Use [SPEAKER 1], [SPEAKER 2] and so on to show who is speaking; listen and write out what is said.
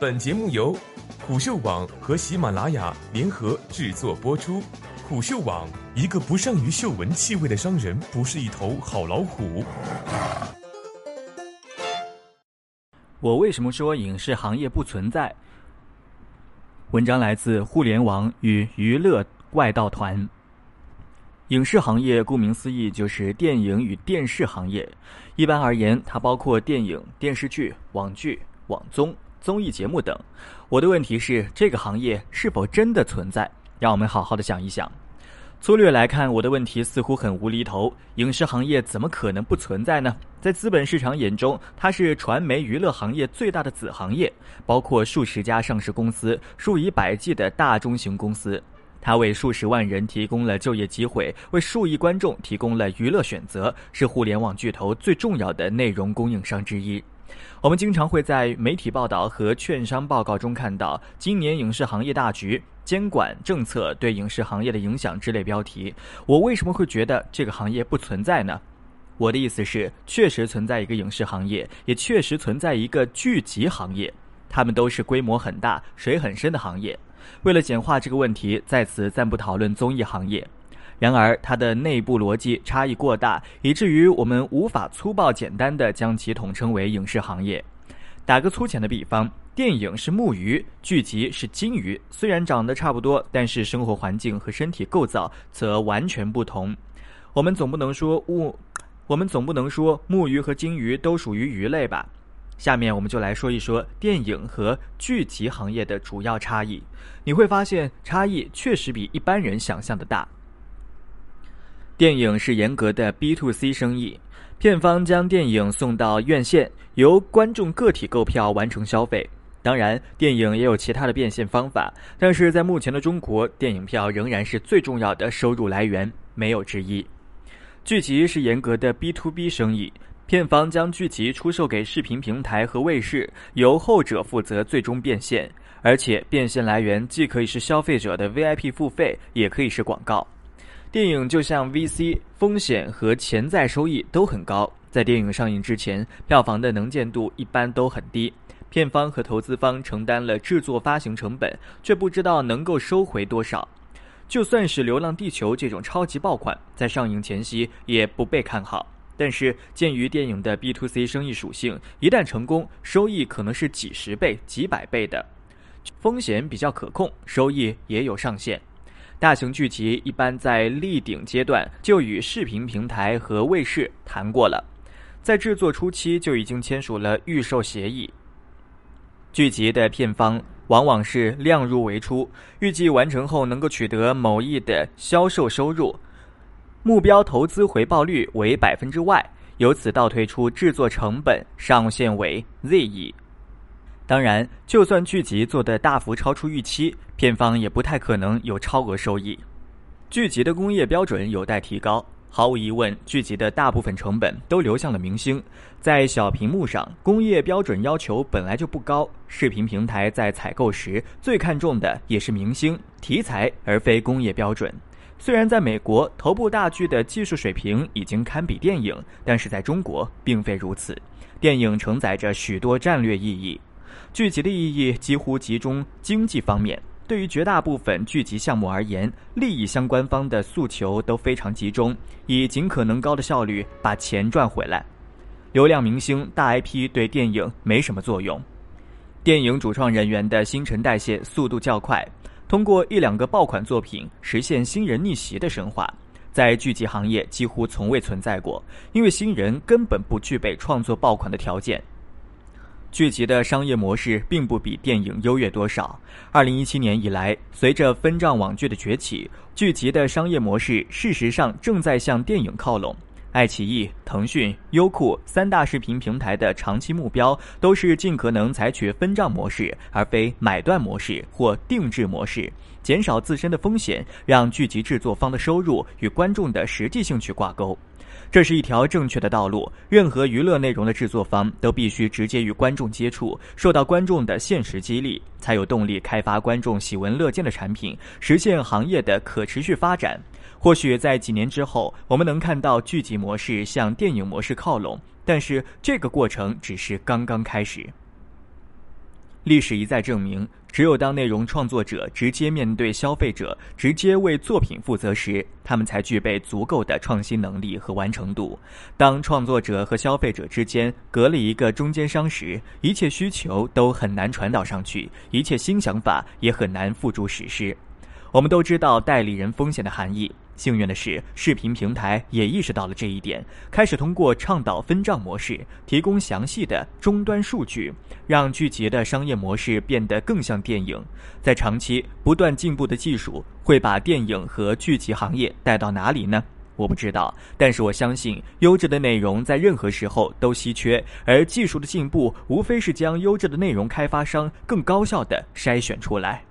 [SPEAKER 1] 本节目由虎嗅网和喜马拉雅联合制作播出。虎嗅网：一个不善于嗅闻气味的商人，不是一头好老虎。
[SPEAKER 2] 我为什么说影视行业不存在？文章来自互联网与娱乐外道团。影视行业顾名思义就是电影与电视行业。一般而言，它包括电影、电视剧、网剧、网综、综艺节目等。我的问题是，这个行业是否真的存在？让我们好好的想一想。粗略来看，我的问题似乎很无厘头。影视行业怎么可能不存在呢？在资本市场眼中，它是传媒娱乐行业最大的子行业，包括数十家上市公司、数以百计的大中型公司。它为数十万人提供了就业机会，为数亿观众提供了娱乐选择，是互联网巨头最重要的内容供应商之一。我们经常会在媒体报道和券商报告中看到“今年影视行业大局”。监管政策对影视行业的影响之类标题，我为什么会觉得这个行业不存在呢？我的意思是，确实存在一个影视行业，也确实存在一个剧集行业，它们都是规模很大、水很深的行业。为了简化这个问题，在此暂不讨论综艺行业。然而，它的内部逻辑差异过大，以至于我们无法粗暴简单的将其统称为影视行业。打个粗浅的比方。电影是木鱼，剧集是金鱼。虽然长得差不多，但是生活环境和身体构造则完全不同。我们总不能说木，我们总不能说木鱼和金鱼都属于鱼类吧？下面我们就来说一说电影和剧集行业的主要差异。你会发现差异确实比一般人想象的大。电影是严格的 B to C 生意，片方将电影送到院线，由观众个体购票完成消费。当然，电影也有其他的变现方法，但是在目前的中国，电影票仍然是最重要的收入来源，没有之一。剧集是严格的 B to B 生意，片方将剧集出售给视频平台和卫视，由后者负责最终变现，而且变现来源既可以是消费者的 VIP 付费，也可以是广告。电影就像 VC，风险和潜在收益都很高，在电影上映之前，票房的能见度一般都很低。片方和投资方承担了制作发行成本，却不知道能够收回多少。就算是《流浪地球》这种超级爆款，在上映前夕也不被看好。但是，鉴于电影的 B to C 生意属性，一旦成功，收益可能是几十倍、几百倍的，风险比较可控，收益也有上限。大型剧集一般在立顶阶段就与视频平台和卫视谈过了，在制作初期就已经签署了预售协议。剧集的片方往往是量入为出，预计完成后能够取得某亿的销售收入，目标投资回报率为百分之 Y，由此倒推出制作成本上限为 Z 亿。当然，就算剧集做的大幅超出预期，片方也不太可能有超额收益。剧集的工业标准有待提高。毫无疑问，剧集的大部分成本都流向了明星。在小屏幕上，工业标准要求本来就不高。视频平台在采购时最看重的也是明星题材，而非工业标准。虽然在美国，头部大剧的技术水平已经堪比电影，但是在中国并非如此。电影承载着许多战略意义，聚集的意义几乎集中经济方面。对于绝大部分聚集项目而言，利益相关方的诉求都非常集中，以尽可能高的效率把钱赚回来。流量明星、大 IP 对电影没什么作用。电影主创人员的新陈代谢速度较快，通过一两个爆款作品实现新人逆袭的神话，在剧集行业几乎从未存在过，因为新人根本不具备创作爆款的条件。剧集的商业模式并不比电影优越多少。二零一七年以来，随着分账网剧的崛起，剧集的商业模式事实上正在向电影靠拢。爱奇艺、腾讯、优酷三大视频平台的长期目标都是尽可能采取分账模式，而非买断模式或定制模式，减少自身的风险，让剧集制作方的收入与观众的实际兴趣挂钩。这是一条正确的道路。任何娱乐内容的制作方都必须直接与观众接触，受到观众的现实激励，才有动力开发观众喜闻乐见的产品，实现行业的可持续发展。或许在几年之后，我们能看到剧集模式向电影模式靠拢，但是这个过程只是刚刚开始。历史一再证明，只有当内容创作者直接面对消费者、直接为作品负责时，他们才具备足够的创新能力和完成度。当创作者和消费者之间隔了一个中间商时，一切需求都很难传导上去，一切新想法也很难付诸实施。我们都知道代理人风险的含义。幸运的是，视频平台也意识到了这一点，开始通过倡导分账模式，提供详细的终端数据，让剧集的商业模式变得更像电影。在长期不断进步的技术会把电影和剧集行业带到哪里呢？我不知道，但是我相信，优质的内容在任何时候都稀缺，而技术的进步无非是将优质的内容开发商更高效地筛选出来。